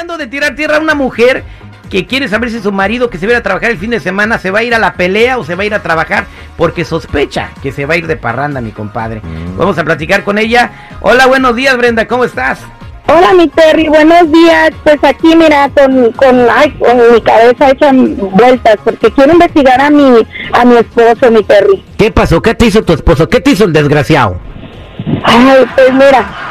Hablando de tirar tierra a una mujer que quiere saber si su marido que se va a ir a trabajar el fin de semana se va a ir a la pelea o se va a ir a trabajar porque sospecha que se va a ir de parranda, mi compadre. Vamos a platicar con ella. Hola, buenos días, Brenda, ¿cómo estás? Hola, mi Terry, buenos días. Pues aquí, mira, con, con, ay, con mi cabeza hecha vueltas, porque quiero investigar a mi, a mi esposo, mi Terry. ¿Qué pasó? ¿Qué te hizo tu esposo? ¿Qué te hizo el desgraciado? Ay, pues mira,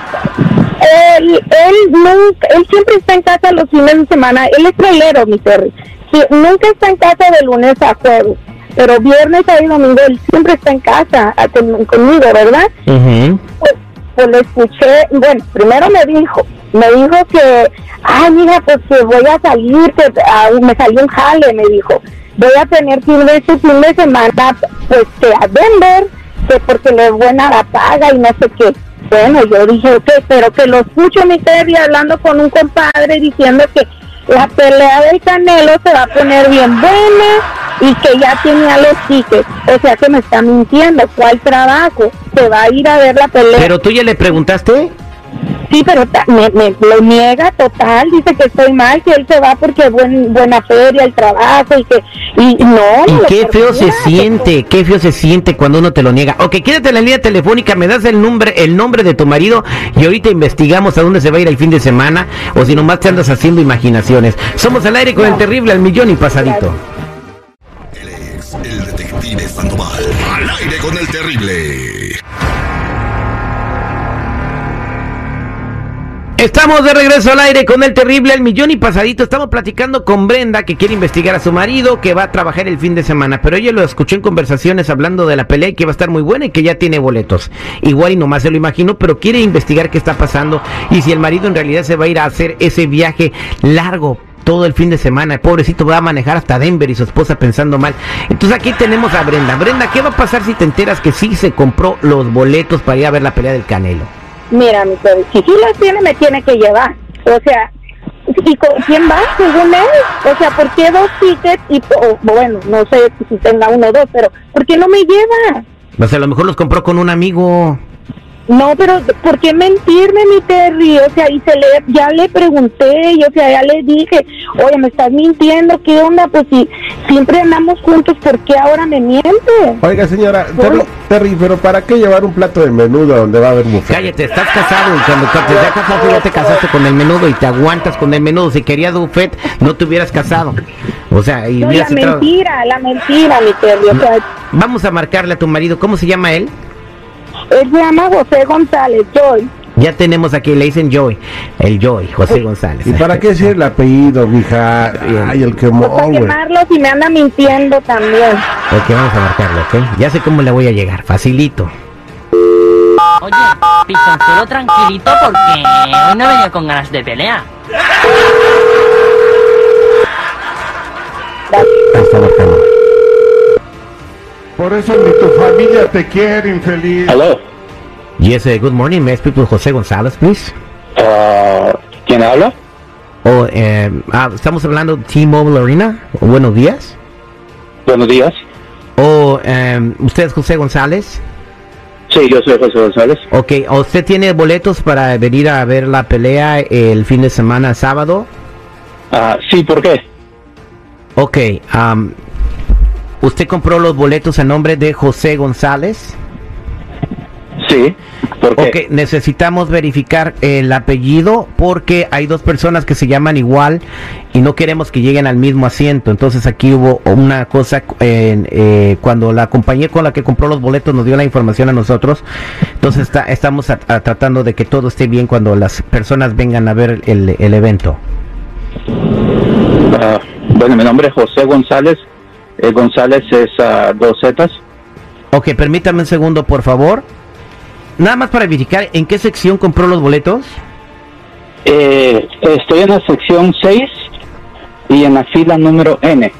él, él, nunca, él siempre está en casa los fines de semana. Él es trailero, mi Terry. Sí, nunca está en casa de lunes a jueves. Pero viernes y domingo él siempre está en casa a- con- conmigo, ¿verdad? pues, pues lo escuché, bueno, primero me dijo, me dijo que, ay, mira, pues que voy a salir, que ah, me salió un jale, me dijo, voy a tener fin de este fin de semana, pues que a Denver, que porque le es buena la paga y no sé qué. Bueno, yo dije, ok, pero que lo escucho mi Terry hablando con un compadre diciendo que la pelea del Canelo se va a poner bien buena y que ya tenía los tickets. O sea que me está mintiendo. ¿Cuál trabajo? Se va a ir a ver la pelea. ¿Pero tú ya le preguntaste? sí, pero me, me lo niega total. Dice que estoy mal, que él se va porque es buen, buena feria, el trabajo y que... Y no, Y qué feo se siente, qué feo se siente cuando uno te lo niega. Ok, quédate en la línea telefónica, me das el nombre, el nombre de tu marido y ahorita investigamos a dónde se va a ir el fin de semana o si nomás te andas haciendo imaginaciones. Somos al aire con el terrible al millón y pasadito. Él es el detective Sandoval. Al aire con el terrible. Estamos de regreso al aire con el terrible al millón y pasadito. Estamos platicando con Brenda que quiere investigar a su marido que va a trabajar el fin de semana. Pero ella lo escuchó en conversaciones hablando de la pelea y que va a estar muy buena y que ya tiene boletos. Igual y nomás se lo imagino, pero quiere investigar qué está pasando y si el marido en realidad se va a ir a hacer ese viaje largo todo el fin de semana. El pobrecito va a manejar hasta Denver y su esposa pensando mal. Entonces aquí tenemos a Brenda. Brenda, ¿qué va a pasar si te enteras que sí se compró los boletos para ir a ver la pelea del Canelo? Mira, mi Terry, si sí las tiene, me tiene que llevar. O sea, ¿y con quién va? Según él. O sea, ¿por qué dos tickets? Y, o, bueno, no sé si tenga uno o dos, pero ¿por qué no me lleva? Sea, a lo mejor los compró con un amigo. No, pero ¿por qué mentirme, mi Terry? O sea, y se le, ya le pregunté, y o sea, ya le dije, oye, me estás mintiendo, ¿qué onda? Pues si siempre andamos juntos, ¿por qué ahora me miente? Oiga, señora, Terry, Terry, pero ¿para qué llevar un plato de menudo donde va a haber buffet? Cállate, estás casado y cuando te ya casaste ya te casaste con el menudo y te aguantas con el menudo. Si querías buffet, no te hubieras casado. O sea, y No, mira, la mentira, la mentira, mi Terry. O sea, Vamos a marcarle a tu marido. ¿Cómo se llama él? Él se llama José González, Joy. Ya tenemos aquí, le dicen Joy. El Joy, José González. ¿Y para qué decir el apellido, mija? Ay, el Pues quemón, para güey. quemarlos y me anda mintiendo también. Ok, vamos a marcarle, ¿ok? Ya sé cómo le voy a llegar, facilito. Oye, pistoncero tranquilito porque hoy no venido con ganas de pelea. Ahí está marcando. Por eso ni tu familia te quiere, infeliz. Aló, Yes, uh, good morning. May I speak with José González, please? ah, ¿quién habla? O, eh, ah, estamos hablando de T-Mobile Arena. Buenos días. Buenos días. O, eh, ¿usted es José González? Sí, yo soy José González. Ok, ¿usted tiene boletos para venir a ver la pelea el fin de semana sábado? Ah, sí, ¿por qué? Ok, am, ¿usted compró los boletos a nombre de José González? Sí, ¿por qué? Ok, necesitamos verificar el apellido porque hay dos personas que se llaman igual y no queremos que lleguen al mismo asiento. Entonces aquí hubo una cosa, en, eh, cuando la compañía con la que compró los boletos nos dio la información a nosotros, entonces está- estamos a- a tratando de que todo esté bien cuando las personas vengan a ver el, el evento. Ah, bueno, mi nombre es José González. Eh, González es dos zetas. Ok, permítame un segundo, por favor. Nada más para verificar en qué sección compró los boletos. Eh, estoy en la sección 6 y en la fila número N.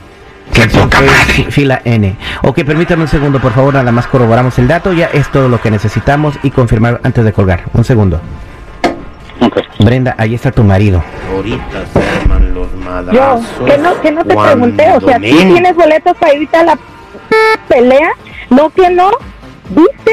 Sección seis, fi- fila N. Ok, permítame un segundo, por favor, nada más corroboramos el dato, ya es todo lo que necesitamos y confirmar antes de colgar. Un segundo. Ok. Brenda, ahí está tu marido. Ahorita Yo, que no, que no te pregunté, o sea, ¿sí men- tienes boletos para irte a la pelea? No, que no, ¿viste?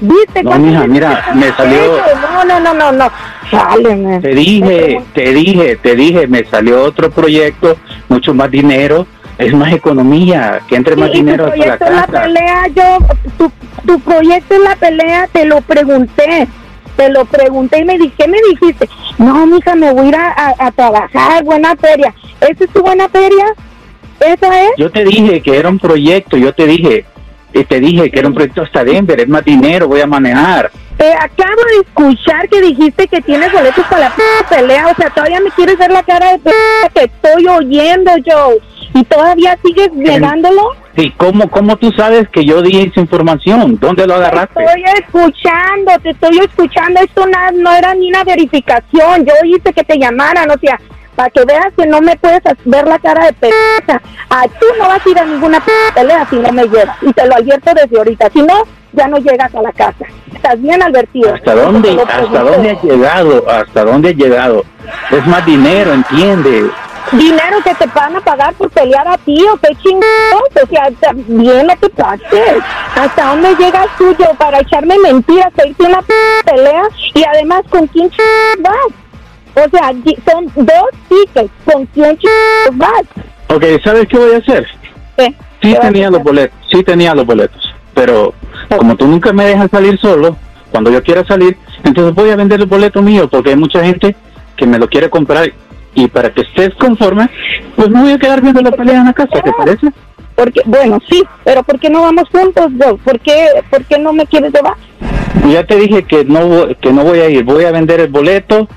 ¿Viste? No, mija, mira, me salió-? No, no, no, no, no. Man. Te dije, te dije, te dije, me salió otro proyecto, mucho más dinero, es más economía, que entre más dinero tu a la proyecto es la casa. pelea, yo, tu, tu proyecto es la pelea, te lo pregunté, te lo pregunté y me dije, ¿qué me dijiste? No, mija, me voy a ir a, trabajar, buena feria. ¿Esa es tu buena feria? ¿Esa es? Yo te dije que era un proyecto, yo te dije, y te dije que era un proyecto hasta Denver, es más dinero, voy a manejar. Acabo de escuchar que dijiste que tienes boletos para la pelea, o sea, todavía me quieres ver la cara de p que estoy oyendo, Joe, y todavía sigues negándolo. Sí, ¿cómo, ¿cómo tú sabes que yo di esa información? ¿Dónde lo Te agarraste? estoy escuchando, te estoy escuchando. Esto no era ni una verificación. Yo hice que te llamaran, o sea, para que veas que no me puedes ver la cara de pelea. A tú no vas a ir a ninguna pelea si no me llevas. Y te lo advierto desde ahorita. Si no, ya no llegas a la casa. Estás bien advertido. ¿Hasta dónde, Te hasta dónde has llegado? ¿Hasta dónde has llegado? Es más dinero, entiende. Dinero que te van a pagar por pelear a ti o qué chingados. O sea, también no te pases. ¿Hasta dónde llegas tú, yo, para echarme mentiras, para irte a una p- pelea? Y además, ¿con quién chingados vas? O sea, son dos tickets. ¿Con quién chingados vas? Ok, ¿sabes qué voy a hacer? ¿Qué? Sí ¿Qué vas a tenía los boletos, sí tenía los boletos, pero como tú nunca me dejas salir solo, cuando yo quiera salir, entonces voy a vender el boleto mío porque hay mucha gente que me lo quiere comprar y para que estés conforme, pues me voy a quedar viendo la pelea en la casa, ¿te parece? Porque, bueno, sí, pero ¿por qué no vamos juntos, yo? ¿Por qué, ¿Por qué no me quieres llevar? Ya te dije que no que no voy a ir, voy a vender el boleto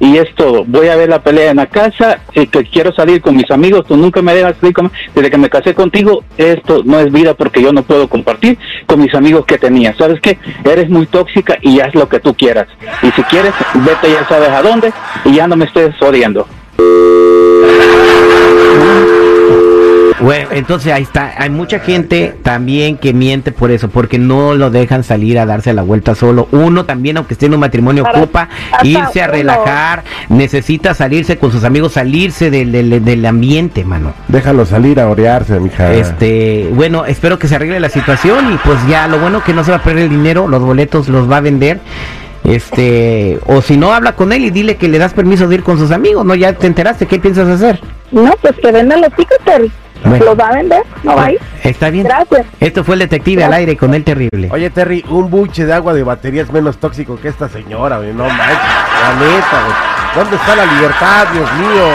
y esto, voy a ver la pelea en la casa y que quiero salir con mis amigos, tú nunca me dejas salir con- desde que me casé contigo, esto no es vida porque yo no puedo compartir con mis amigos que tenía. ¿Sabes qué? Eres muy tóxica y haz lo que tú quieras. Y si quieres, vete ya sabes a dónde y ya no me estés odiando. Bueno, entonces ahí está. Hay mucha gente también que miente por eso, porque no lo dejan salir a darse la vuelta solo. Uno también, aunque esté en un matrimonio, Para- ocupa irse a uno. relajar, necesita salirse con sus amigos, salirse del, del, del ambiente, mano. Déjalo salir a orearse, mija. Este, bueno, espero que se arregle la situación y pues ya, lo bueno que no se va a perder el dinero, los boletos los va a vender. Este, o si no, habla con él y dile que le das permiso de ir con sus amigos, ¿no? Ya te enteraste, ¿qué piensas hacer? No, pues que vendan los tickets, Terry. Bueno. ¿Los va a vender? ¿No va a ir? Está bien. Gracias. Esto fue el detective al aire con el terrible. Oye, Terry, un buche de agua de batería es menos tóxico que esta señora, güey. No manches, la neta, güey. ¿Dónde está la libertad, Dios mío?